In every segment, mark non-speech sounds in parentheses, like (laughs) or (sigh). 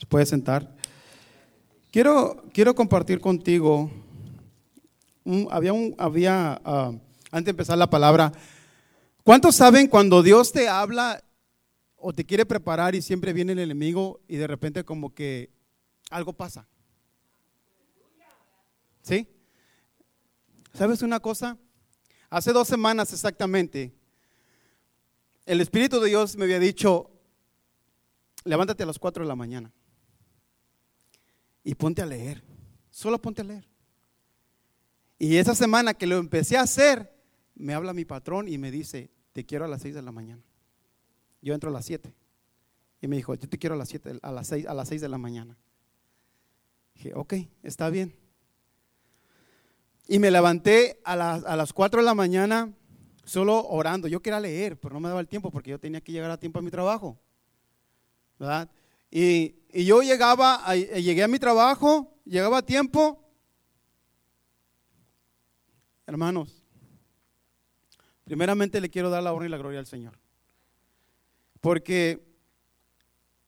Se puede sentar. Quiero, quiero compartir contigo. había un, había, ah, antes de empezar la palabra, ¿cuántos saben cuando Dios te habla o te quiere preparar y siempre viene el enemigo y de repente como que algo pasa? ¿Sí? ¿Sabes una cosa? Hace dos semanas exactamente, el Espíritu de Dios me había dicho, levántate a las 4 de la mañana y ponte a leer, solo ponte a leer. Y esa semana que lo empecé a hacer, me habla mi patrón y me dice, te quiero a las 6 de la mañana. Yo entro a las 7. Y me dijo, yo te quiero a las 7, a las 6, a las 6 de la mañana. Dije, ok, está bien. Y me levanté a las, a las 4 de la mañana solo orando. Yo quería leer, pero no me daba el tiempo porque yo tenía que llegar a tiempo a mi trabajo. ¿Verdad? Y, yo llegaba, llegué a mi trabajo, llegaba a tiempo. Hermanos, primeramente le quiero dar la honra y la gloria al Señor. Porque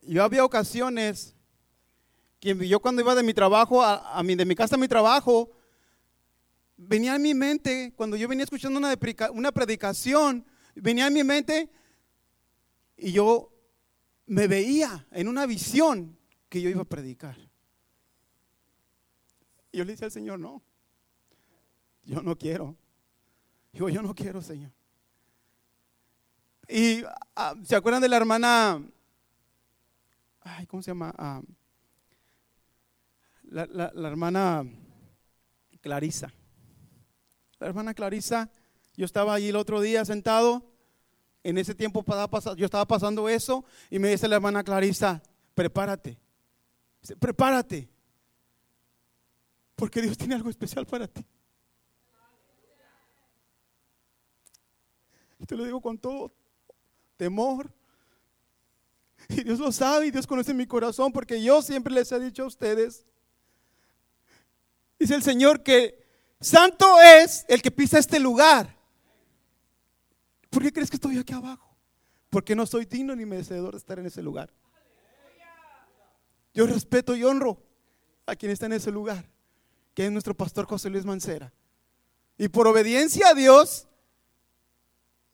yo había ocasiones que yo cuando iba de mi trabajo, a, a mi, de mi casa a mi trabajo, venía en mi mente, cuando yo venía escuchando una, una predicación, venía en mi mente y yo me veía en una visión que yo iba a predicar. Y yo le dije al Señor, no, yo no quiero. Digo, yo no quiero, Señor. Y ah, se acuerdan de la hermana, ay, ¿cómo se llama? Ah, la, la hermana Clarisa. La hermana Clarisa, yo estaba allí el otro día sentado en ese tiempo yo estaba pasando eso y me dice la hermana Clarisa, prepárate, prepárate, porque Dios tiene algo especial para ti. Te lo digo con todo temor. Y Dios lo sabe y Dios conoce mi corazón porque yo siempre les he dicho a ustedes, dice el Señor que santo es el que pisa este lugar. ¿Por qué crees que estoy aquí abajo? Porque no soy digno ni merecedor de estar en ese lugar. Yo respeto y honro a quien está en ese lugar, que es nuestro pastor José Luis Mancera. Y por obediencia a Dios,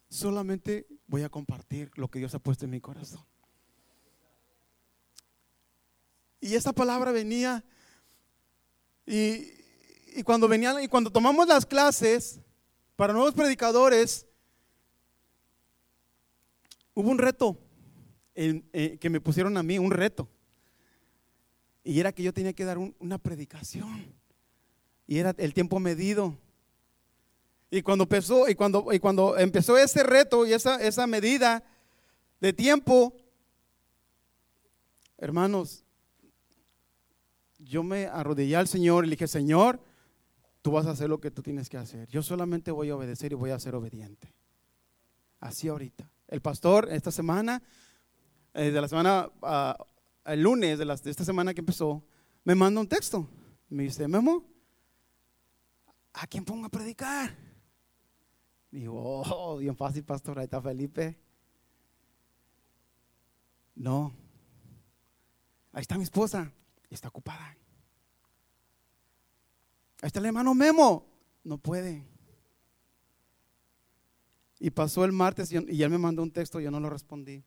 solamente voy a compartir lo que Dios ha puesto en mi corazón. Y esa palabra venía y, y cuando venían y cuando tomamos las clases para nuevos predicadores, Hubo un reto eh, que me pusieron a mí, un reto. Y era que yo tenía que dar una predicación. Y era el tiempo medido. Y cuando empezó, y cuando, y cuando empezó ese reto y esa, esa medida de tiempo, hermanos, yo me arrodillé al Señor y le dije, Señor, tú vas a hacer lo que tú tienes que hacer. Yo solamente voy a obedecer y voy a ser obediente. Así ahorita. El pastor esta semana, eh, de la semana, uh, el lunes de, de esta semana que empezó, me manda un texto. Me dice, Memo, ¿a quién pongo a predicar? Digo, oh, bien fácil, pastor, ahí está Felipe. No. Ahí está mi esposa, está ocupada. Ahí está el hermano Memo, no puede. Y pasó el martes y, él me mandó un texto, yo no lo respondí.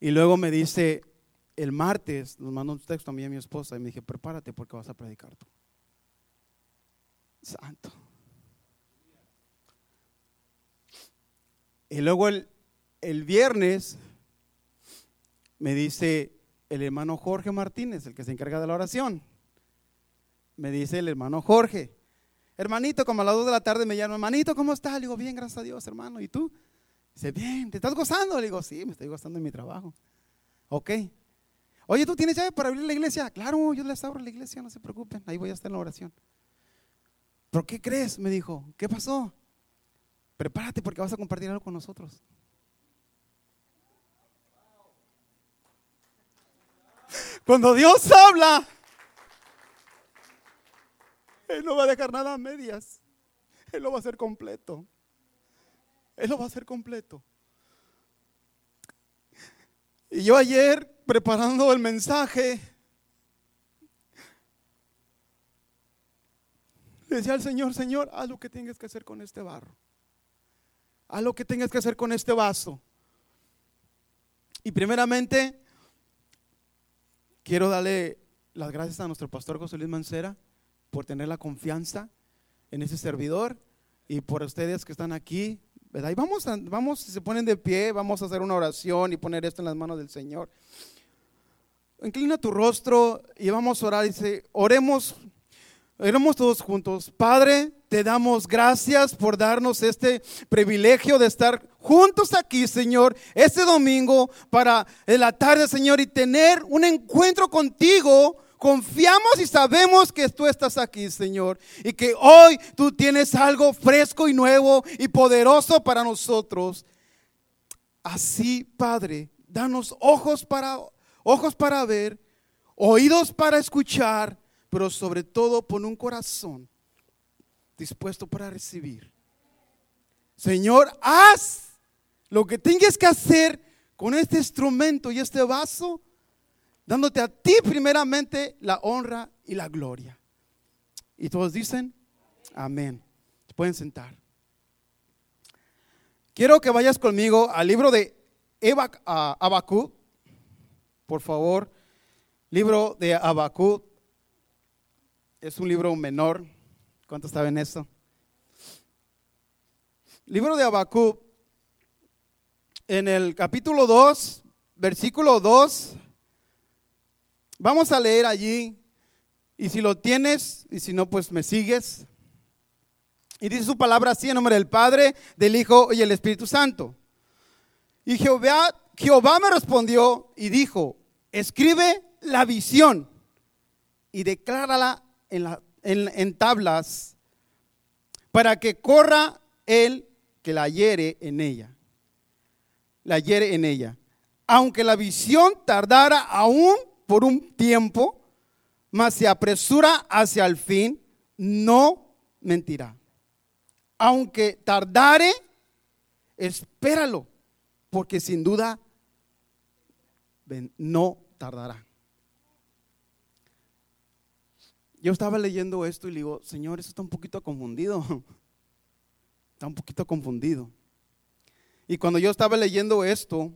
Y luego me dice, el martes nos mandó un texto a mí y a mi esposa y me dije, prepárate porque vas a predicar tú. Santo. Y luego el, el viernes me dice el hermano Jorge Martínez, el que se encarga de la oración. Me dice el hermano Jorge, Hermanito, como a las 2 de la tarde me llama, hermanito, ¿cómo estás? Le digo, bien, gracias a Dios, hermano. ¿Y tú? Dice, bien, ¿te estás gozando? Le digo, sí, me estoy gozando en mi trabajo. Ok. Oye, ¿tú tienes llave para abrir la iglesia? Claro, yo les abro la iglesia, no se preocupen, ahí voy a estar en la oración. ¿Pero qué crees? Me dijo, ¿qué pasó? Prepárate porque vas a compartir algo con nosotros. Cuando Dios habla, él no va a dejar nada a medias. Él lo va a hacer completo. Él lo va a hacer completo. Y yo ayer, preparando el mensaje, le decía al Señor, Señor, haz lo que tengas que hacer con este barro. Haz lo que tengas que hacer con este vaso. Y primeramente, quiero darle las gracias a nuestro pastor José Luis Mancera por tener la confianza en ese servidor y por ustedes que están aquí, ¿verdad? Y vamos, a, vamos, si se ponen de pie, vamos a hacer una oración y poner esto en las manos del Señor. Inclina tu rostro y vamos a orar. Dice, oremos, oremos todos juntos. Padre, te damos gracias por darnos este privilegio de estar juntos aquí, Señor, este domingo para la tarde, Señor, y tener un encuentro contigo Confiamos y sabemos que tú estás aquí, Señor, y que hoy tú tienes algo fresco y nuevo y poderoso para nosotros. Así, Padre, danos ojos para ojos para ver, oídos para escuchar, pero sobre todo pon un corazón dispuesto para recibir. Señor, haz lo que tengas que hacer con este instrumento y este vaso dándote a ti primeramente la honra y la gloria. Y todos dicen, amén. Se pueden sentar. Quiero que vayas conmigo al libro de Abacú, por favor. Libro de Abacú. Es un libro menor. ¿Cuántos saben eso? Libro de Abacú. En el capítulo 2, versículo 2 Vamos a leer allí, y si lo tienes, y si no, pues me sigues. Y dice su palabra así en nombre del Padre, del Hijo y el Espíritu Santo. Y Jehová, Jehová me respondió y dijo, escribe la visión y declárala en, en tablas para que corra el que la hiere en ella. La hiere en ella. Aunque la visión tardara aún por un tiempo, mas se apresura hacia el fin, no mentirá. Aunque tardare, espéralo, porque sin duda no tardará. Yo estaba leyendo esto y le digo, Señor, eso está un poquito confundido. (laughs) Está un poquito confundido. Y cuando yo estaba leyendo esto,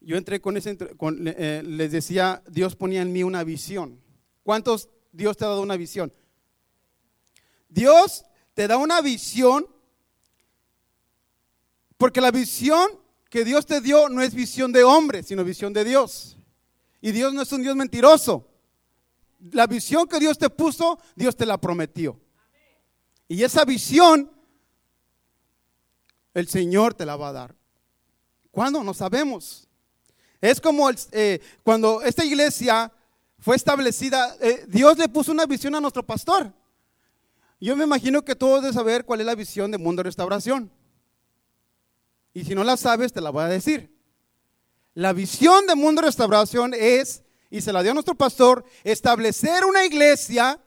yo entré con ese, eh, les decía, Dios ponía en mí una visión. ¿Cuántos Dios te ha dado una visión? Dios te da una visión porque la visión que Dios te dio no es visión de hombre, sino visión de Dios. Y Dios no es un Dios mentiroso. La visión que Dios te puso, Dios te la prometió. Y esa visión, el Señor te la va a dar. ¿Cuándo? No sabemos. Es como eh, cuando esta iglesia fue establecida, eh, Dios le puso una visión a nuestro pastor. Yo me imagino que todos deben saber cuál es la visión de Mundo Restauración. Y si no la sabes, te la voy a decir. La visión de Mundo de Restauración es, y se la dio a nuestro pastor, establecer una iglesia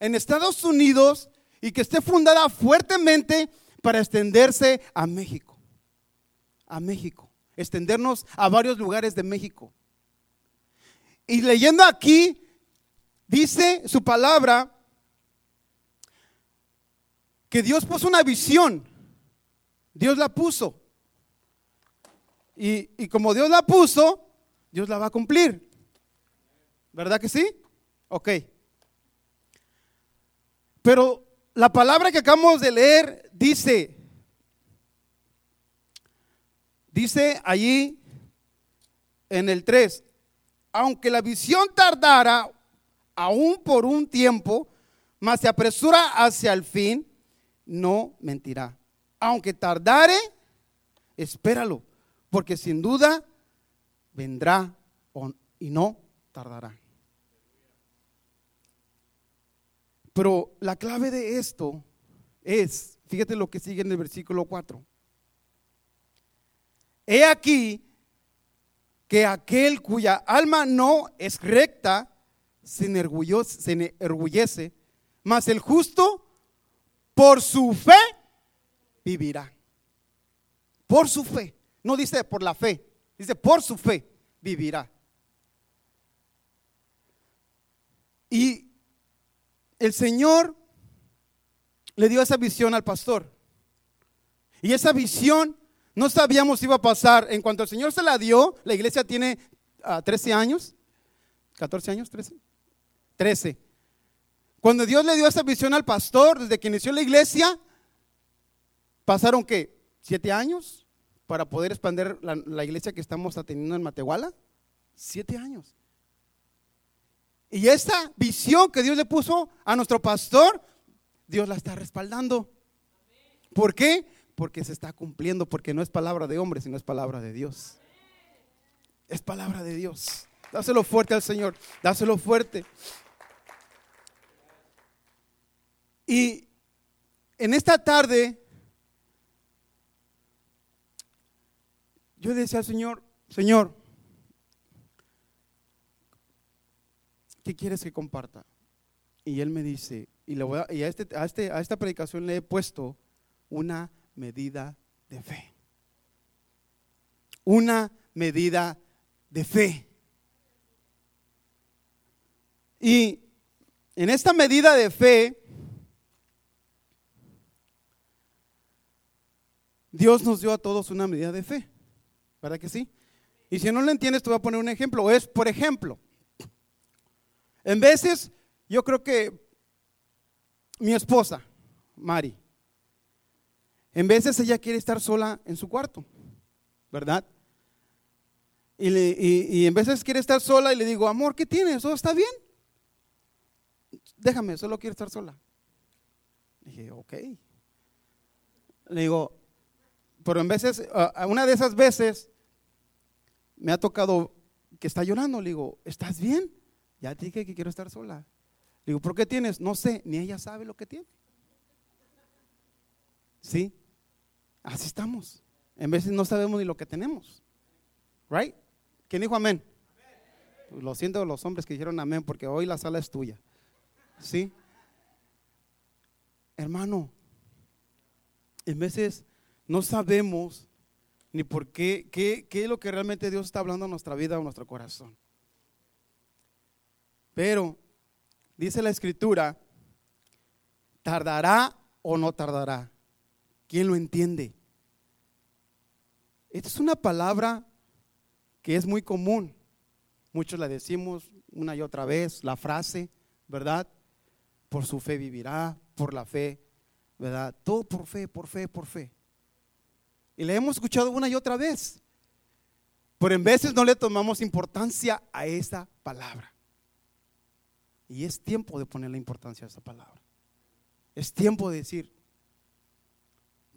en Estados Unidos y que esté fundada fuertemente para extenderse a México. A México extendernos a varios lugares de México. Y leyendo aquí, dice su palabra que Dios puso una visión. Dios la puso. Y, y, como Dios la puso, Dios la va a cumplir. ¿Verdad que sí? Ok. Pero la palabra que acabamos de leer dice, Dice allí en el 3, aunque la visión tardara aún por un tiempo, mas se apresura hacia el fin, no mentirá. Aunque tardare, espéralo, porque sin duda vendrá y no tardará. Pero la clave de esto es, fíjate lo que sigue en el versículo 4. He aquí que aquel cuya alma no es recta se enorgullece, mas el justo por su fe vivirá. Por su fe. No dice por la fe, Dice, por su fe vivirá. Y el Señor le dio esa visión al pastor. Y esa visión no sabíamos si iba a pasar. En cuanto el Señor se la dio, la iglesia tiene 13 ah, años, 14 años, 13, 13. Cuando Dios le dio esa visión al pastor, desde que inició la iglesia, pasaron que siete años para poder expandir la, iglesia que estamos atendiendo en Matehuala. Siete años. Y esta visión que Dios le puso a nuestro pastor, Dios la está respaldando. ¿Por qué? Porque se está cumpliendo, porque no es palabra de hombre, sino es palabra de Dios. Es palabra de Dios. Dáselo fuerte al Señor, dáselo fuerte. Y en esta tarde, yo decía al Señor, Señor, ¿qué quieres que comparta? Y él me dice, y, este, este, a esta predicación le he puesto una medida de fe. Una medida de fe. Y en esta medida de fe, Dios nos dio a todos una medida de fe. ¿Verdad que sí? Y si no lo entiendes, te voy a poner un ejemplo. Es, por ejemplo, en veces yo creo que mi esposa, Mari, en veces ella quiere estar sola en su cuarto, ¿verdad? Y, en veces quiere estar sola y le digo, amor, ¿qué tienes? ¿Todo está bien? Déjame, solo quiero estar sola. dije, ok. Le digo, pero en veces, una de esas veces, me ha tocado que está llorando. Le digo, ¿estás bien? Ya te dije que quiero estar sola. Le digo, ¿por qué tienes? No sé, ni ella sabe lo que tiene. ¿Sí? Así estamos. En veces no sabemos ni lo que tenemos. ¿Right? ¿Quién dijo amén? Lo siento los hombres que dijeron amén porque hoy la sala es tuya. ¿Sí? Hermano, en veces no sabemos ni por qué, qué, qué es lo que realmente Dios está hablando en nuestra vida o en nuestro corazón. Pero, dice la escritura, ¿tardará o no tardará? ¿Quién lo entiende? Esta es una palabra que es muy común. Muchos la decimos una y otra vez, la frase, ¿verdad? Por su fe vivirá, por la fe, ¿verdad? Todo por fe, por fe, por fe. Y le hemos escuchado una y otra vez. Pero en veces no le tomamos importancia a esa palabra. Y es tiempo de ponerle importancia a esa palabra. Es tiempo de decir,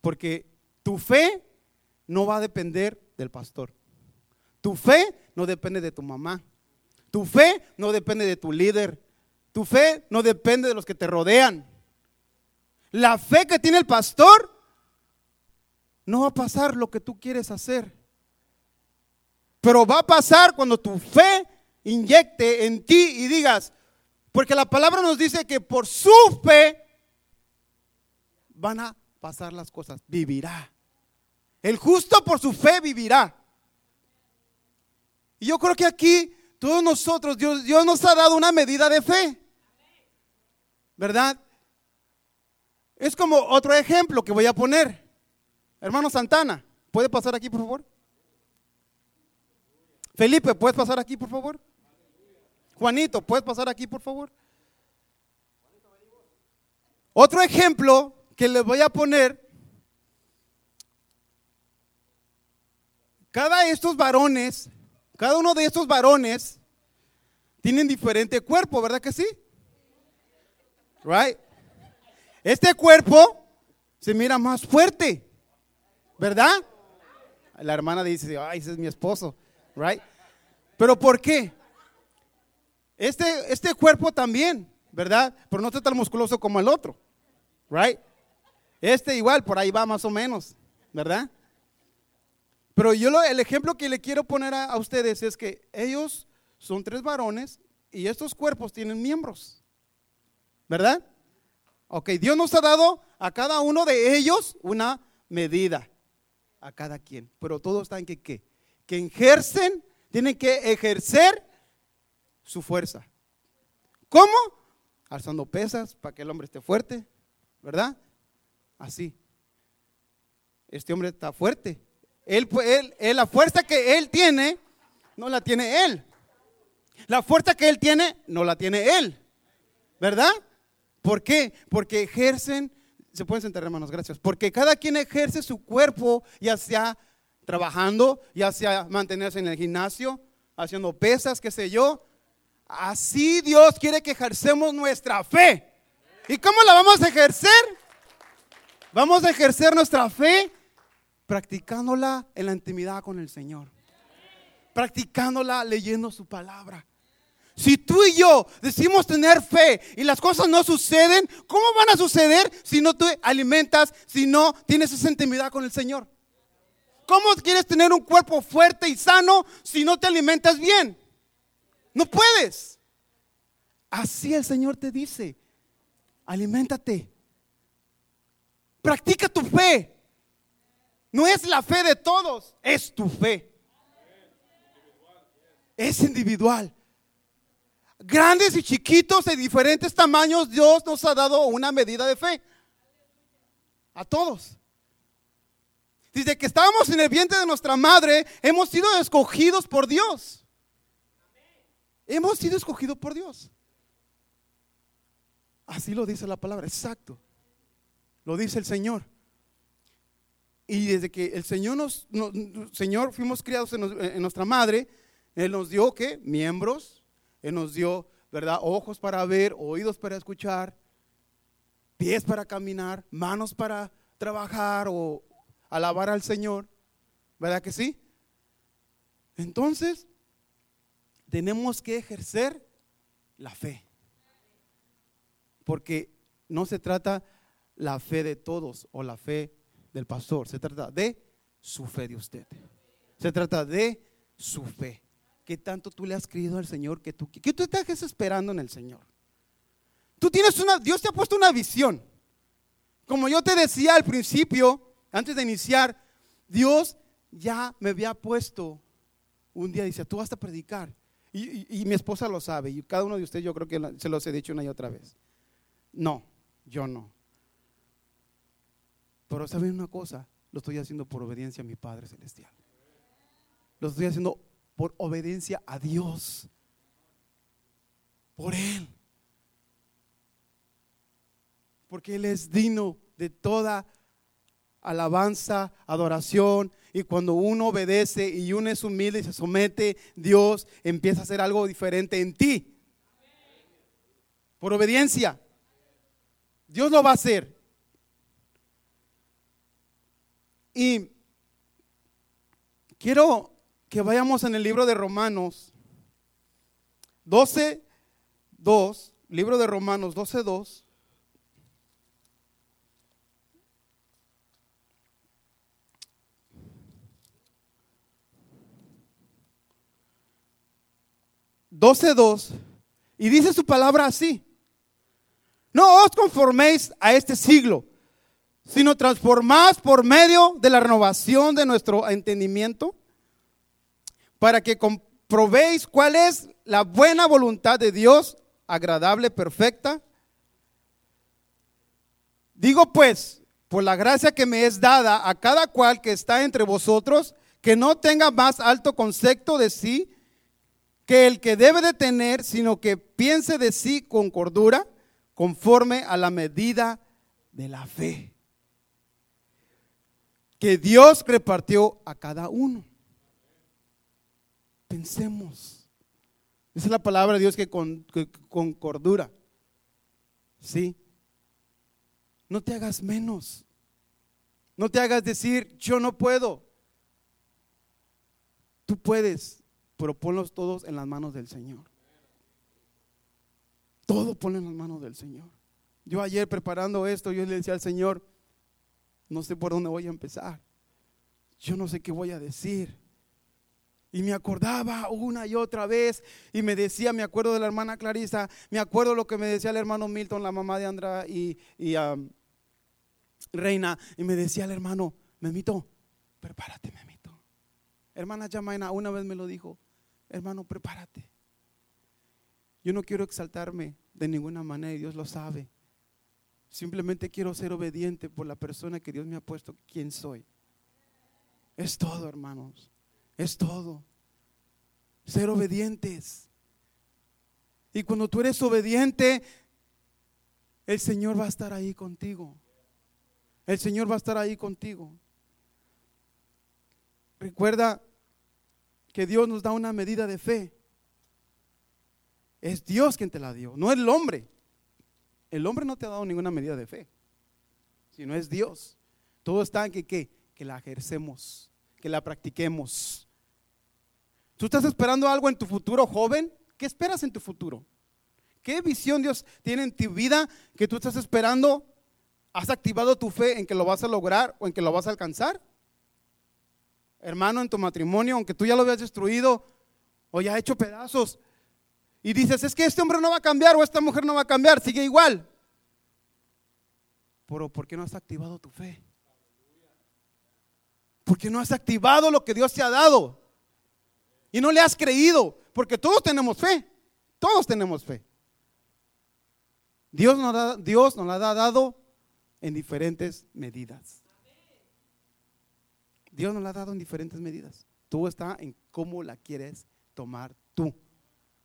porque tu fe no va a depender del pastor. Tu fe no depende de tu mamá. Tu fe no depende de tu líder. Tu fe no depende de los que te rodean. La fe que tiene el pastor no va a pasar lo que tú quieres hacer. Pero va a pasar cuando tu fe inyecte en ti y digas, porque la palabra nos dice que por su fe van a pasar las cosas, vivirá. El justo por su fe vivirá. Y yo creo que aquí todos nosotros, Dios, Dios nos ha dado una medida de fe. ¿Verdad? Es como otro ejemplo que voy a poner. Hermano Santana, ¿puede pasar aquí, por favor? Felipe, ¿puedes pasar aquí, por favor? Juanito, ¿puedes pasar aquí, por favor? Otro ejemplo que les voy a poner. Cada de estos varones, cada uno de estos varones tienen diferente cuerpo, ¿verdad que sí? Right? Este cuerpo se mira más fuerte. ¿Verdad? La hermana dice, ay, ese es mi esposo, right? Pero ¿por qué? Este, este cuerpo también, ¿verdad? Pero no está tan musculoso como el otro, right? Este igual, por ahí va más o menos, ¿verdad? Pero yo lo, el ejemplo que le quiero poner a, ustedes es que ellos son tres varones y estos cuerpos tienen miembros, ¿verdad? Ok, Dios nos ha dado a cada uno de ellos una medida a cada quien. Pero todo está en que, que ejercen, tienen que ejercer su fuerza. ¿Cómo? Alzando pesas para que el hombre esté fuerte, ¿verdad? Así. Este hombre está fuerte. Él, él, la fuerza que él tiene, no la tiene él. La fuerza que él tiene, no la tiene él. ¿Verdad? ¿Por qué? Porque ejercen, se pueden sentar hermanos, gracias. Porque cada quien ejerce su cuerpo, ya sea trabajando, ya sea mantenerse en el gimnasio, haciendo pesas, qué sé yo. Así Dios quiere que ejercemos nuestra fe. ¿Y cómo la vamos a ejercer? Vamos a ejercer nuestra fe practicándola en la intimidad con el Señor. Practicándola leyendo su palabra. Si tú y yo decimos tener fe y las cosas no suceden, ¿cómo van a suceder si no te alimentas, si no tienes esa intimidad con el Señor? ¿Cómo quieres tener un cuerpo fuerte y sano si no te alimentas bien? No puedes. Así el Señor te dice, aliméntate. Practica tu fe. No es la fe de todos, es tu fe. Es individual. Grandes y chiquitos de diferentes tamaños, Dios nos ha dado una medida de fe. A todos. Desde que estábamos en el vientre de nuestra madre, hemos sido escogidos por Dios. Hemos sido escogidos por Dios. Así lo dice la palabra, exacto. Lo dice el Señor. Y desde que el Señor nos, Señor, fuimos criados en, nuestra madre, Él nos dio ¿qué? Miembros, Él nos dio, ¿verdad? Ojos para ver, oídos para escuchar, pies para caminar, manos para trabajar o alabar al Señor. ¿Verdad que sí? Entonces, tenemos que ejercer la fe. Porque no se trata la fe de todos o la fe del pastor, se trata de su fe de usted. Se trata de su fe. ¿Qué tanto tú le has creído al Señor que tú, que tú estás esperando en el Señor? Tú tienes una, Dios te ha puesto una visión. Como yo te decía al principio, antes de iniciar, Dios ya me había puesto un día, dice, tú vas a predicar. Y, y, mi esposa lo sabe, y cada uno de ustedes yo creo que se los he dicho una y otra vez. No, yo no. Pero ¿saben una cosa? Lo estoy haciendo por obediencia a mi Padre Celestial. Lo estoy haciendo por obediencia a Dios. Por Él. Porque Él es digno de toda alabanza, adoración. Y cuando uno obedece y uno es humilde y se somete, Dios empieza a hacer algo diferente en ti. Por obediencia. Dios lo va a hacer. Y quiero que vayamos en el libro de Romanos 12, 2, libro de Romanos 12, 2. Doce, dos, y dice su palabra así, no os conforméis a este siglo, sino transformados por medio de la renovación de nuestro entendimiento, para que comprobéis cuál es la buena voluntad de Dios, agradable, perfecta. Digo pues, por la gracia que me es dada a cada cual que está entre vosotros, que no tenga más alto concepto de sí que el que debe de tener, sino que piense de sí con cordura, conforme a la medida de la fe que Dios repartió a cada uno. Pensemos. Esa es la palabra de Dios que con, cordura. ¿Sí? No te hagas menos. No te hagas decir, yo no puedo. Tú puedes, pero ponlos todos en las manos del Señor. Todo ponlo en las manos del Señor. Yo ayer preparando esto, yo le decía al Señor, no sé por dónde voy a empezar. Yo no sé qué voy a decir. Y me acordaba una y otra vez y me decía, me acuerdo de la hermana Clarisa, me acuerdo lo que me decía el hermano Milton, la mamá de Andra y, um, Reina, y me decía el hermano, Memito, prepárate, Memito. Hermana Jamaina una vez me lo dijo, hermano, prepárate. Yo no quiero exaltarme de ninguna manera y Dios lo sabe. Simplemente quiero ser obediente por la persona que Dios me ha puesto, quien soy. Es todo, hermanos. Es todo. Ser obedientes. Y cuando tú eres obediente, el Señor va a estar ahí contigo. El Señor va a estar ahí contigo. Recuerda que Dios nos da una medida de fe. Es Dios quien te la dio, no el hombre. El hombre no te ha dado ninguna medida de fe, sino es Dios. Todo está en que, que la ejercemos, que la practiquemos. ¿Tú estás esperando algo en tu futuro, joven? ¿Qué esperas en tu futuro? ¿Qué visión Dios tiene en tu vida que tú estás esperando? ¿Has activado tu fe en que lo vas a lograr o en que lo vas a alcanzar? Hermano, en tu matrimonio, aunque tú ya lo habías destruido o ya hecho pedazos, y dices, es que este hombre no va a cambiar o esta mujer no va a cambiar, sigue igual. Pero ¿por qué no has activado tu fe? ¿Por qué no has activado lo que Dios te ha dado? Y no le has creído, porque todos tenemos fe, todos tenemos fe. Dios nos, Dios nos la ha dado en diferentes medidas. Dios nos la ha dado en diferentes medidas. Todo está en cómo la quieres tomar tú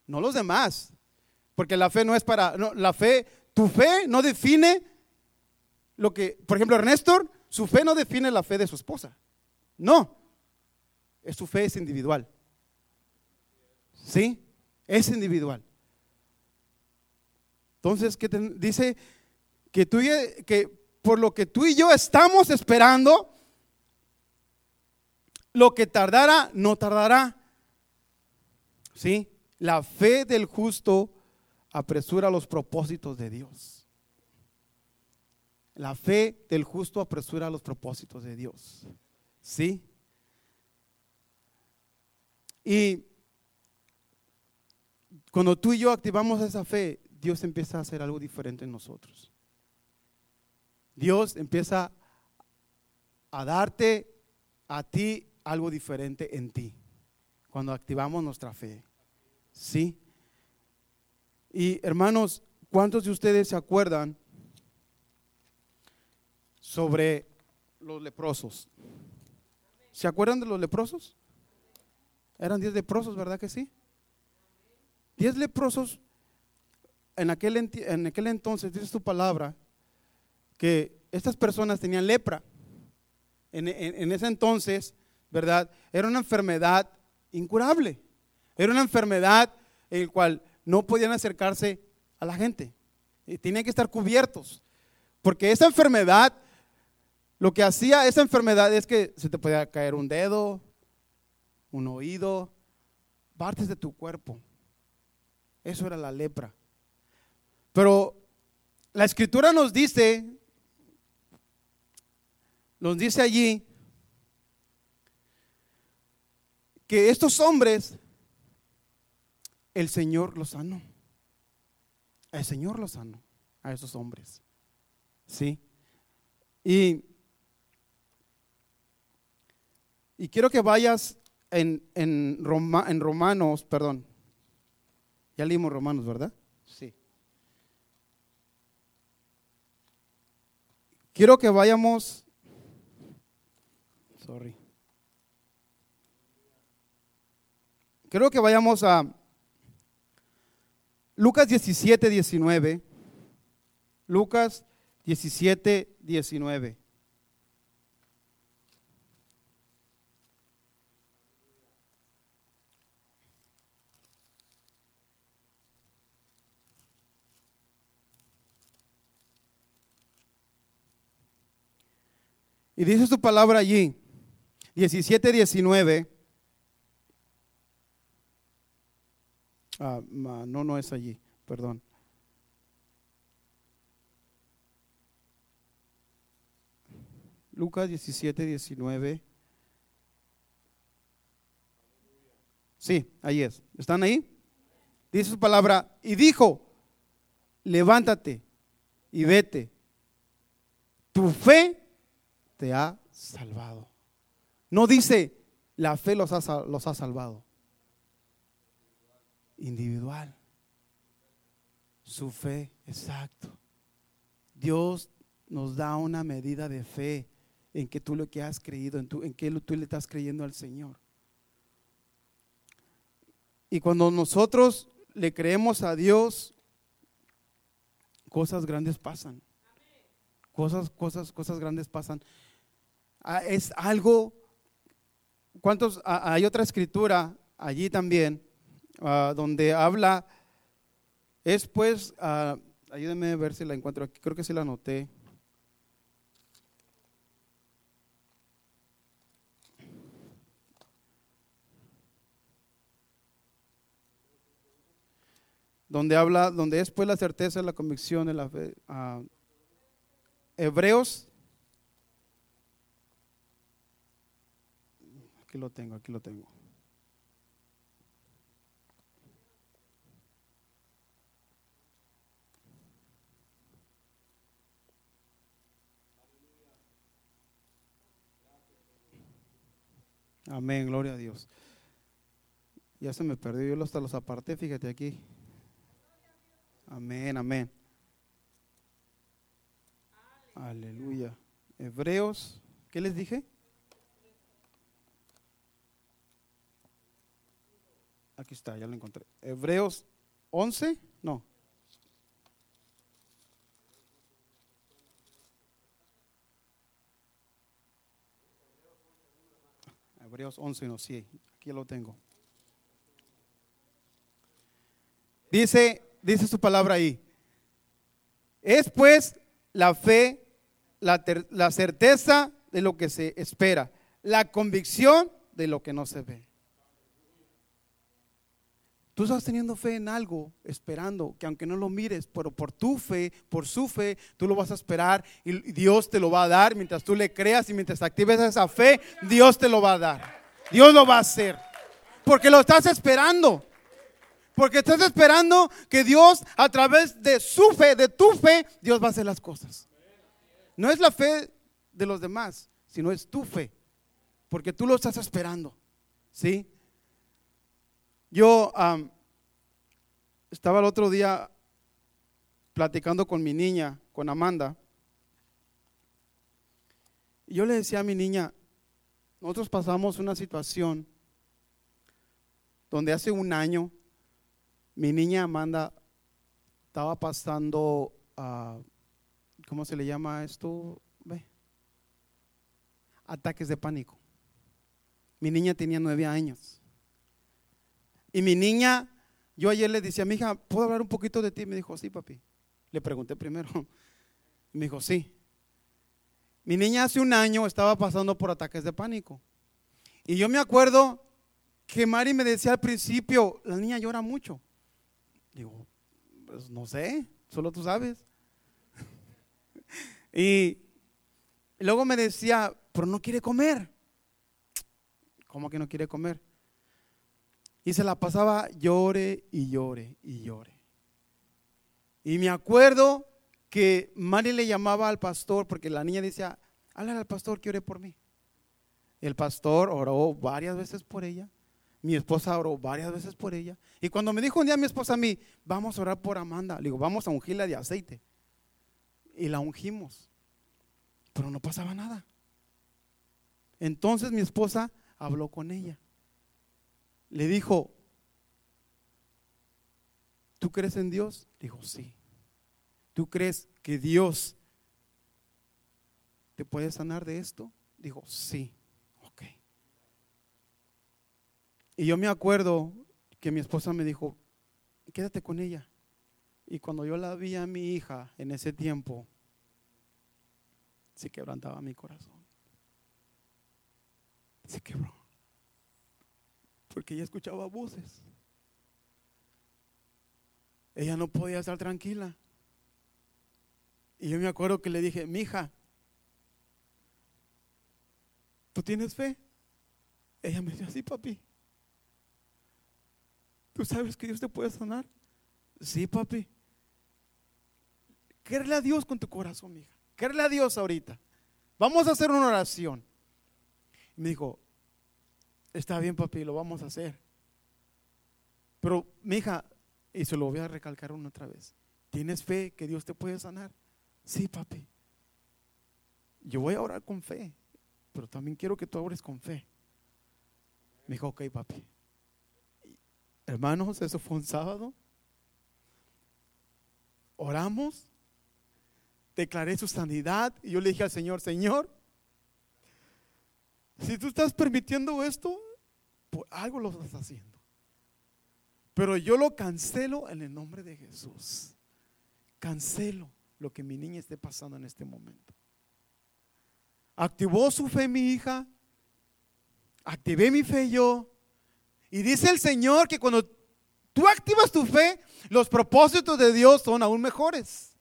no los demás. Porque la fe no es para, no, la fe, tu fe no define lo que, por ejemplo, Ernesto, su fe no define la fe de su esposa. No, es su fe es individual. ¿Sí? Es individual. Entonces, ¿qué dice? Que, tú, que por lo que tú y yo estamos esperando, lo que tardará, no tardará. ¿Sí? La fe del justo apresura los propósitos de Dios. La fe del justo apresura los propósitos de Dios. ¿Sí? Y cuando tú y yo activamos esa fe, Dios empieza a hacer algo diferente en nosotros. Dios empieza a darte a ti algo diferente en ti cuando activamos nuestra fe. ¿Sí? Y hermanos, ¿cuántos de ustedes se acuerdan sobre los leprosos? ¿Se acuerdan de los leprosos? Eran diez leprosos, ¿verdad que sí? Diez leprosos, en aquel, en aquel entonces, dice tu palabra, que estas personas tenían lepra. En, en ese entonces, ¿verdad? Era una enfermedad incurable. Era una enfermedad en la cual no podían acercarse a la gente. Y tenían que estar cubiertos. Porque esa enfermedad, lo que hacía esa enfermedad es que se te podía caer un dedo, un oído, partes de tu cuerpo. Eso era la lepra. Pero la escritura nos dice, nos dice allí, que estos hombres el Señor los sanó. El Señor los sanó a esos hombres. ¿Sí? Y, y quiero que vayas en, en, en Romanos, perdón. Ya leímos Romanos, ¿verdad? Sí. Quiero que vayamos. Sorry. Quiero que vayamos a Lucas 17, 19. Lucas 17, 19. Y dice su palabra allí, 17, 19. Ah, no, no es allí, perdón. Lucas 17, 19. Sí, ahí es. ¿Están ahí? Dice su palabra, y dijo, levántate y vete. Tu fe te ha salvado. No dice, La fe los ha, los ha salvado. Individual. Su fe, exacto. Dios nos da una medida de fe en que tú lo que has creído, en, tu, en que tú le estás creyendo al Señor. Y cuando nosotros le creemos a Dios, cosas grandes pasan. Cosas, cosas, cosas grandes pasan. Ah, es algo, ¿cuántos? Ah, hay otra escritura allí también, ah, donde habla, es pues, ayúdenme a ver si la encuentro aquí, creo que sí la anoté. donde habla, donde es pues la certeza, la convicción, de la fe. Hebreos. Aquí lo tengo, aquí lo tengo. Amén, gloria a Dios. Ya se me perdió, yo hasta los aparté, fíjate aquí. Amén, amén. Aleluya. Hebreos, ¿qué les dije? Aquí está, ya lo encontré. Hebreos 11, no. Hebreos 11, no, sí, aquí lo tengo. Dice, dice su palabra ahí. Es pues la fe, la, la, certeza de lo que se espera, la convicción de lo que no se ve. Tú estás teniendo fe en algo, esperando que aunque no lo mires, pero por tu fe, por su fe, tú lo vas a esperar y Dios te lo va a dar mientras tú le creas y mientras actives esa fe, Dios te lo va a dar. Dios lo va a hacer. Porque lo estás esperando. Porque estás esperando que Dios, a través de su fe, de tu fe, Dios va a hacer las cosas. No es la fe de los demás, sino es tu fe. Porque tú lo estás esperando. ¿Sí? Yo estaba el otro día platicando con mi niña, con Amanda. Y yo le decía a mi niña, nosotros pasamos una situación donde hace un año mi niña Amanda estaba pasando, ¿cómo se le llama esto? Ve. Ataques de pánico. Mi niña tenía nueve años. Y mi niña, yo ayer le decía, mi hija, ¿puedo hablar un poquito de ti? Me dijo, sí, papi. Le pregunté primero. (laughs) Me dijo, sí. Mi niña hace un año estaba pasando por ataques de pánico. Y yo me acuerdo que Mari me decía al principio, la niña llora mucho. Digo, pues no sé, solo tú sabes. (laughs) y, luego me decía, pero no quiere comer. ¿Cómo que no quiere comer? Y se la pasaba llore y llore y llore. Y me acuerdo que Mari le llamaba al pastor porque la niña decía, háblale al pastor que ore por mí. El pastor oró varias veces por ella. Mi esposa oró varias veces por ella. Y cuando me dijo un día mi esposa a mí, vamos a orar por Amanda, le digo, vamos a ungirla de aceite. Y la ungimos. Pero no pasaba nada. Entonces mi esposa habló con ella. Le dijo, ¿tú crees en Dios? Dijo, sí. ¿Tú crees que Dios te puede sanar de esto? Dijo, sí. Y yo me acuerdo que mi esposa me dijo, quédate con ella. Y cuando yo la vi a mi hija en ese tiempo, se quebrantaba mi corazón. Se quebró. Porque ella escuchaba voces. Ella no podía estar tranquila. Y yo me acuerdo que le dije, mi hija, ¿tú tienes fe? Ella me dijo, sí, papi. ¿Tú sabes que Dios te puede sanar? Sí, papi. Querle a Dios con tu corazón, hija. Querle a Dios ahorita. Vamos a hacer una oración. me dijo, Está bien, papi, lo vamos a hacer. Pero, mi hija, y se lo voy a recalcar una otra vez. ¿Tienes fe que Dios te puede sanar? Sí, papi. Yo voy a orar con fe, pero también quiero que tú ores con fe. Me dijo, ok, papi. Hermanos, eso fue un sábado. Oramos, declaré su sanidad y yo le dije al Señor, Señor, si tú estás permitiendo esto, por algo lo estás haciendo. Pero yo lo cancelo en el nombre de Jesús. Cancelo lo que mi niña esté pasando en este momento. Activó su fe mi hija. Activé mi fe yo. Y dice el Señor que cuando tú activas tu fe, los propósitos de Dios son aún mejores.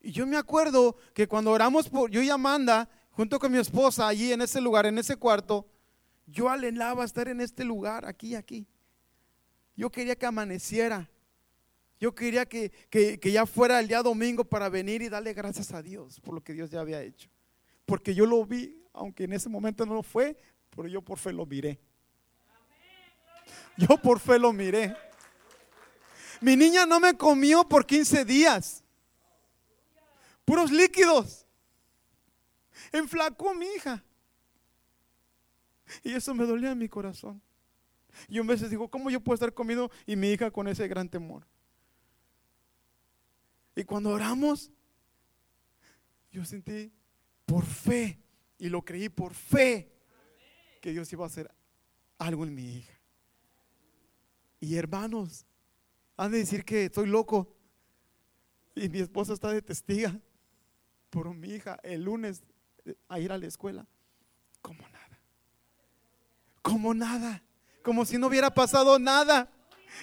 Y yo me acuerdo que cuando oramos por yo y Amanda, junto con mi esposa, allí en ese lugar, en ese cuarto, yo alelaba estar en este lugar, aquí, aquí. Yo quería que amaneciera. Yo quería que, que, ya fuera el día domingo para venir y darle gracias a Dios por lo que Dios ya había hecho. Porque yo lo vi, aunque en ese momento no lo fue, pero yo por fe lo miré. Yo por fe lo miré. Mi niña no me comió por 15 días. Puros líquidos. Enflacó mi hija. Y eso me dolía en mi corazón. Y un veces digo, ¿cómo yo puedo estar comiendo y mi hija con ese gran temor? Y cuando oramos, yo sentí por fe, y lo creí por fe, que Dios iba a hacer algo en mi hija. Y hermanos, han de decir que estoy loco. Y mi esposa está de testiga por mi hija el lunes a ir a la escuela. Como nada. Como nada. Como si no hubiera pasado nada.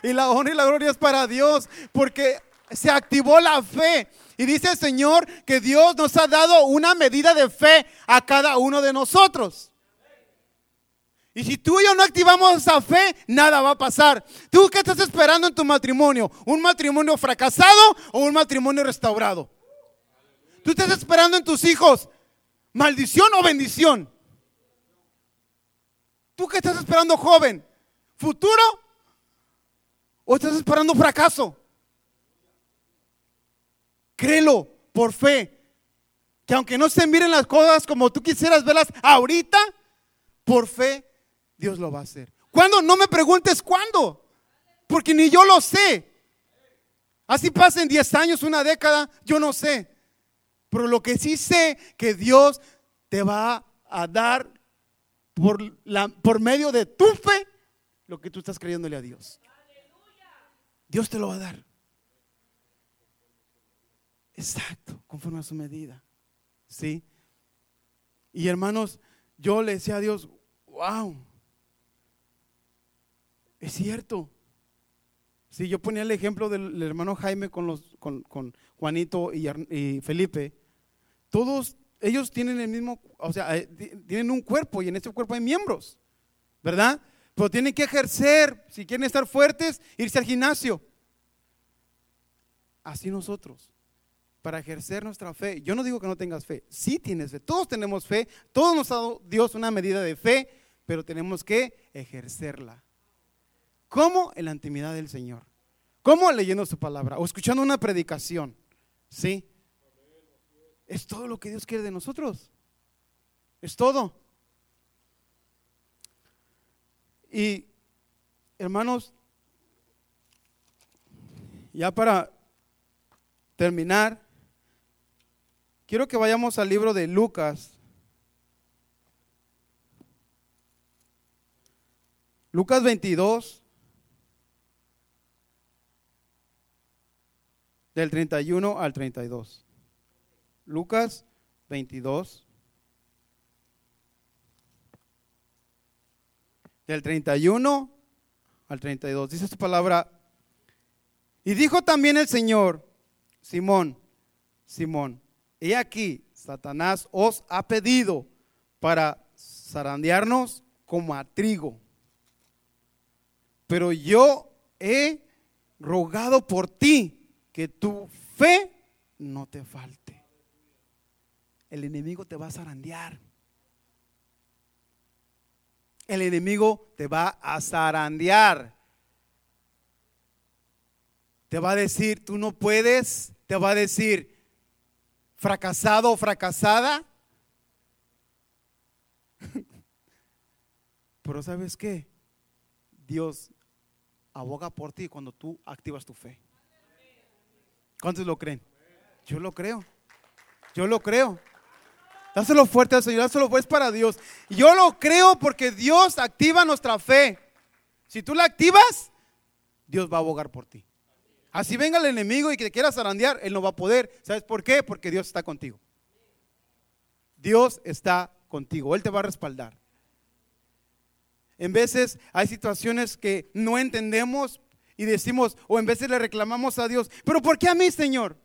Y la honra y la gloria es para Dios. Porque se activó la fe. Y dice el Señor que Dios nos ha dado una medida de fe a cada uno de nosotros. Y si tú y yo no activamos esa fe, nada va a pasar. ¿Tú qué estás esperando en tu matrimonio? ¿Un matrimonio fracasado o un matrimonio restaurado? ¿Tú estás esperando en tus hijos maldición o bendición? ¿Tú qué estás esperando, joven? ¿Futuro o estás esperando fracaso? Créelo por fe. Que aunque no se miren las cosas como tú quisieras verlas ahorita, por fe Dios lo va a hacer. ¿Cuándo? No me preguntes cuándo, porque ni yo lo sé. Así pasen 10 años, una década, yo no sé. Pero lo que sí sé que Dios te va a dar por, la, por medio de tu fe lo que tú estás creyéndole a Dios. Dios te lo va a dar. Exacto, conforme a su medida. ¿Sí? Y hermanos, yo le decía a Dios, wow, es cierto. Si yo ponía el ejemplo del, hermano Jaime con, los, con, Juanito y, Felipe. Todos ellos tienen el mismo, o sea, eh, tienen un cuerpo y en ese cuerpo hay miembros, ¿verdad? Pero tienen que ejercer, si quieren estar fuertes, irse al gimnasio. Así nosotros, para ejercer nuestra fe. Yo no digo que no tengas fe, sí tienes fe, todos tenemos fe, todos nos ha dado Dios una medida de fe, pero tenemos que ejercerla. ¿Cómo? En la intimidad del Señor. ¿Cómo? Leyendo su palabra o escuchando una predicación. ¿Sí? Es todo lo que Dios quiere de nosotros. Es todo. Y hermanos, ya para terminar, quiero que vayamos al libro de Lucas. Lucas 22. Del 31 al 32. Lucas 22. Del 31 al 32. Dice su palabra. Y dijo también el Señor, Simón, Simón, he aquí, Satanás os ha pedido para zarandearnos como a trigo. Pero yo he rogado por ti que tu fe no te falte. El enemigo te va a zarandear. el enemigo te va a zarandear. Te va a decir, tú no puedes. Te va a decir, fracasado o fracasada. (laughs) Pero ¿sabes qué? Dios aboga por ti cuando tú activas tu fe. ¿Cuántos lo creen? Yo lo creo. Yo lo creo. Dáselo fuerte al Señor, dáselo fuerte para Dios. Yo lo creo porque Dios activa nuestra fe. Si tú la activas, Dios va a abogar por ti. Así venga el enemigo y que te quiera zarandear, él no va a poder. ¿Sabes por qué? Porque Dios está contigo. Dios está contigo, Él te va a respaldar. En veces hay situaciones que no entendemos y decimos, o en veces le reclamamos a Dios, pero ¿por qué a mí, Señor?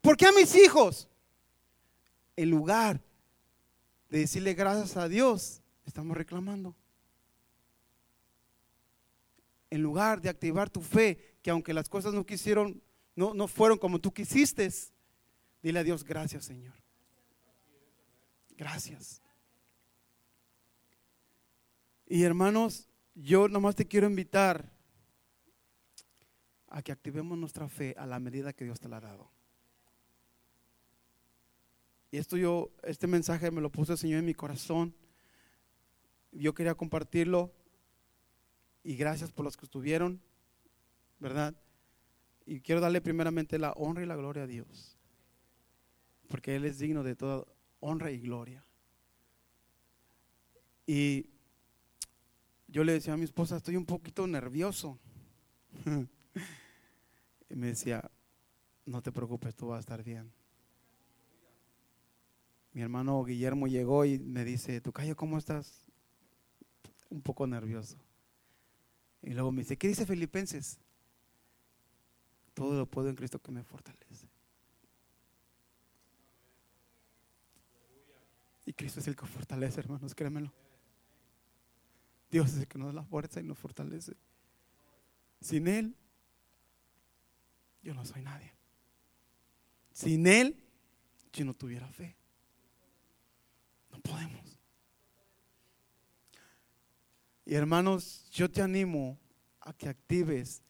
¿Por qué a mis hijos? En lugar de decirle gracias a Dios, estamos reclamando. En lugar de activar tu fe, que aunque las cosas no quisieron, no, no fueron como tú quisiste, dile a Dios gracias, Señor. Gracias. Y hermanos, yo nomás te quiero invitar a que activemos nuestra fe a la medida que Dios te la ha dado. Y esto yo, este mensaje me lo puso el Señor en mi corazón. Yo quería compartirlo. Y gracias por los que estuvieron, ¿verdad? Y quiero darle primeramente la honra y la gloria a Dios. Porque Él es digno de toda honra y gloria. Y yo le decía a mi esposa, estoy un poquito nervioso. (laughs) y me decía, no te preocupes, tú vas a estar bien. Mi hermano Guillermo llegó y me dice, Tocayo, ¿cómo estás? Un poco nervioso. Y luego me dice, ¿qué dice Filipenses? Todo lo puedo en Cristo que me fortalece. Y Cristo es el que fortalece, hermanos, créemelo. Dios es el que nos da la fuerza y nos fortalece. Sin Él, yo no soy nadie. Sin Él, yo no tuviera fe. No podemos. Y hermanos, yo te animo a que actives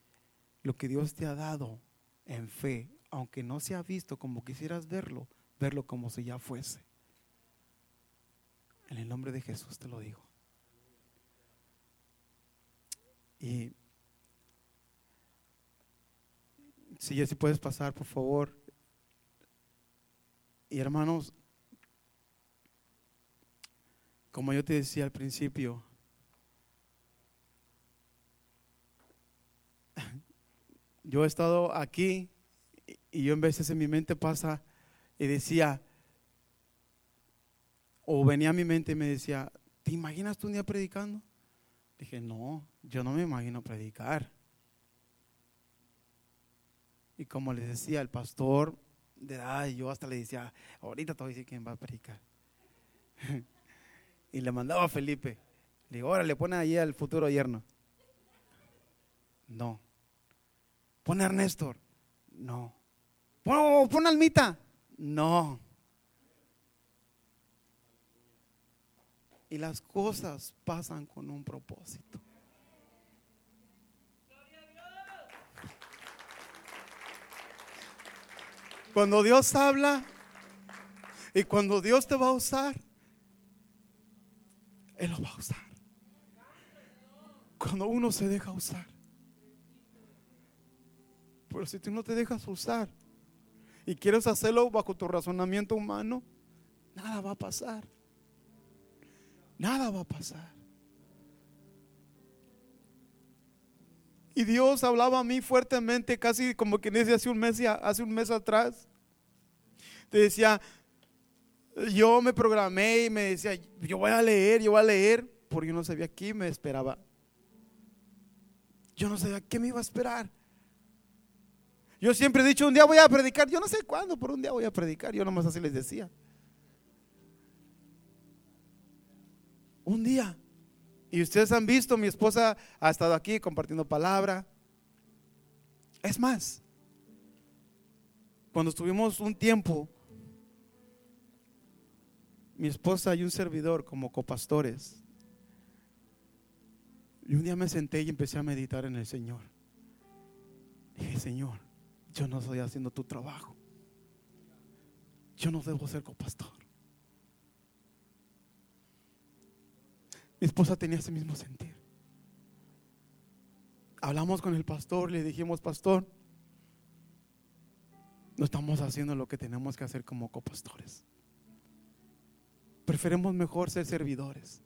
lo que Dios te ha dado en fe, aunque no se ha visto como quisieras verlo, verlo como si ya fuese. En el nombre de Jesús te lo digo. Y si ya si puedes pasar, por favor. Y hermanos, como yo te decía al principio, (laughs) yo he estado aquí y yo en veces en mi mente pasa y decía, o venía a mi mente y me decía, ¿te imaginas tú un día predicando? Dije, no, yo no me imagino predicar. Y como les decía, el pastor de edad, yo hasta le decía, ahorita te voy a quién va a predicar. (laughs) y le mandaba a Felipe. Le digo, ahora le pone ahí al futuro yerno. No. Pone a Ernesto. No. Pon, pon Almita. No. Y las cosas pasan con un propósito. Cuando Dios habla y cuando Dios te va a usar, Él lo va a usar. Cuando uno se deja usar. Pero si tú no te dejas usar y quieres hacerlo bajo tu razonamiento humano, nada va a pasar nada va a pasar. Y Dios hablaba a mí fuertemente, casi como que dice hace un mes, hace un mes atrás. Te decía, yo me programé y me decía, yo voy a leer, yo voy a leer, porque yo no sabía qué me esperaba. Yo no sabía qué me iba a esperar. Yo siempre he dicho, un día voy a predicar, yo no sé cuándo, pero un día voy a predicar, yo nomás así les decía. Un día. Y ustedes han visto, mi esposa ha estado aquí compartiendo palabra. Es más, cuando estuvimos un tiempo, mi esposa y un servidor como copastores Y un día me senté y empecé a meditar en el Señor. Dije, Señor, yo no estoy haciendo tu trabajo. Yo no debo ser copastor. Mi esposa tenía ese mismo sentir. Hablamos con el pastor, le dijimos, pastor, no estamos haciendo lo que tenemos que hacer como copastores. Preferemos mejor ser servidores.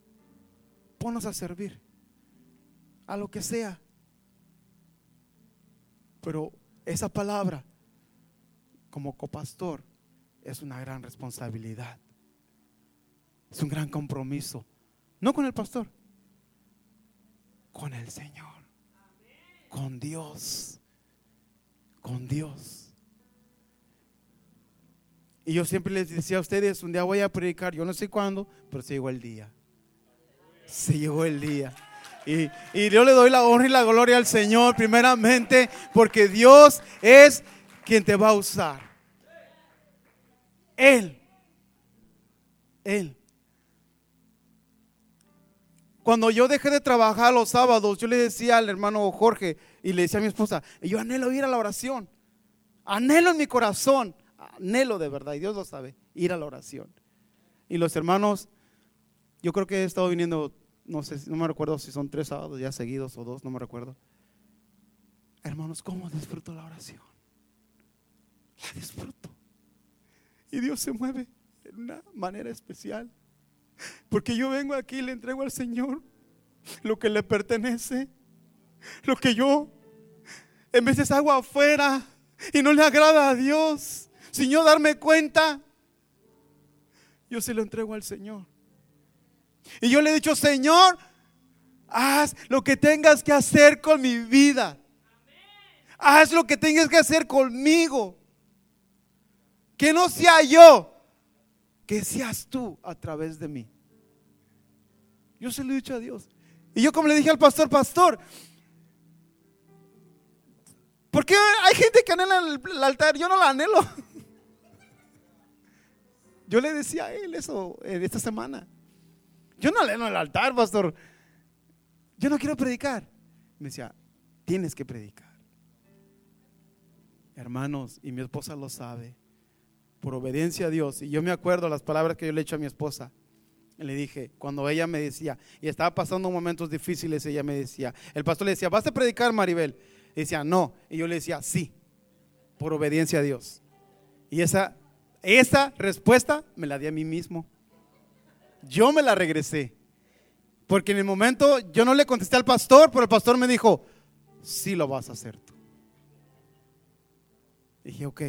Ponos a servir, a lo que sea. Pero esa palabra, como copastor, es una gran responsabilidad. Es un gran compromiso. No con el pastor, con el Señor. Con Dios. Con Dios. Y yo siempre les decía a ustedes, un día voy a predicar, yo no sé cuándo, pero se llegó el día. Se llegó el día. Y, y yo le doy la honra y la gloria al Señor primeramente porque Dios es quien te va a usar. Él. Él. Cuando yo dejé de trabajar los sábados, yo le decía al hermano Jorge y le decía a mi esposa, yo anhelo ir a la oración. Anhelo en mi corazón, anhelo de verdad, y Dios lo sabe, ir a la oración. Y los hermanos, yo creo que he estado viniendo, no sé, no me recuerdo si son tres sábados ya seguidos o dos, no me recuerdo. Hermanos, ¿cómo disfruto la oración? La disfruto. Y Dios se mueve en una manera especial. Porque yo vengo aquí y le entrego al Señor lo que le pertenece, lo que yo en veces hago afuera y no le agrada a Dios, sin yo darme cuenta, yo se lo entrego al Señor. Y yo le he dicho, Señor, haz lo que tengas que hacer con mi vida. Haz lo que tengas que hacer conmigo. Que no sea yo, que seas tú a través de mí. Yo se lo he dicho a Dios. Y yo como le dije al pastor, pastor, ¿por qué hay gente que anhela el altar? Yo no la anhelo. (laughs) Yo le decía a él eso en esta semana. Yo no anhelo el altar, pastor. Yo no quiero predicar. Me decía, tienes que predicar. Hermanos, y mi esposa lo sabe por obediencia a Dios. Y yo me acuerdo las palabras que yo le he hecho a mi esposa. Le dije, cuando ella me decía, y estaba pasando momentos difíciles, ella me decía, el pastor le decía, ¿vas a predicar, Maribel? Y decía, no. Y yo le decía, sí, por obediencia a Dios. Y esa, esa respuesta me la di a mí mismo. Yo me la regresé. Porque en el momento yo no le contesté al pastor, pero el pastor me dijo, sí lo vas a hacer tú. dije, ok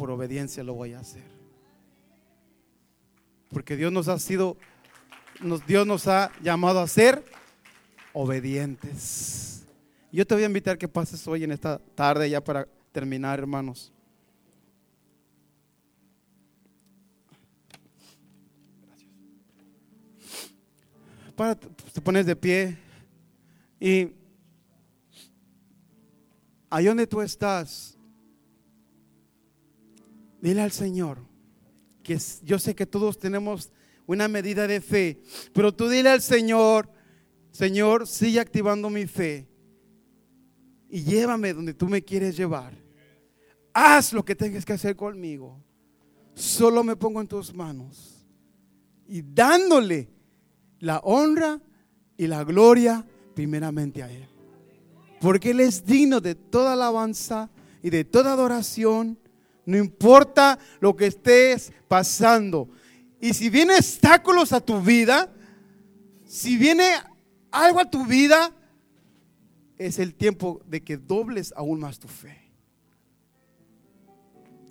por obediencia lo voy a hacer. Porque Dios nos ha sido, Dios nos ha llamado a ser obedientes. Yo te voy a invitar que pases hoy en esta tarde ya para terminar, hermanos. Para, te pones de pie y ahí donde tú estás, Dile al Señor que yo sé que todos tenemos una medida de fe, pero tú dile al Señor, Señor, sigue activando mi fe y llévame donde tú me quieres llevar. Haz lo que tengas que hacer conmigo. Solo me pongo en tus manos y dándole la honra y la gloria primeramente a Él. Porque Él es digno de toda alabanza y de toda adoración no importa lo que estés pasando. Y si viene obstáculos a tu vida, si viene algo a tu vida, es el tiempo de que dobles aún más tu fe.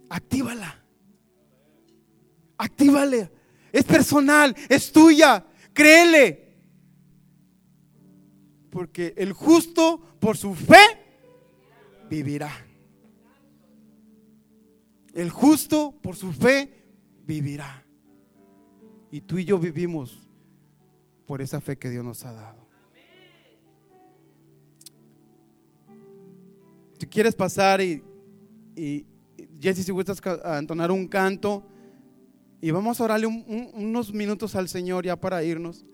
Actívala. Actívale. Es personal, es tuya. Créele. Porque el justo por su fe vivirá. El justo por su fe vivirá. Y tú y yo vivimos por esa fe que Dios nos ha dado. Si quieres pasar y, Jesse, si gustas entonar un canto, y vamos a orarle unos minutos al Señor ya para irnos.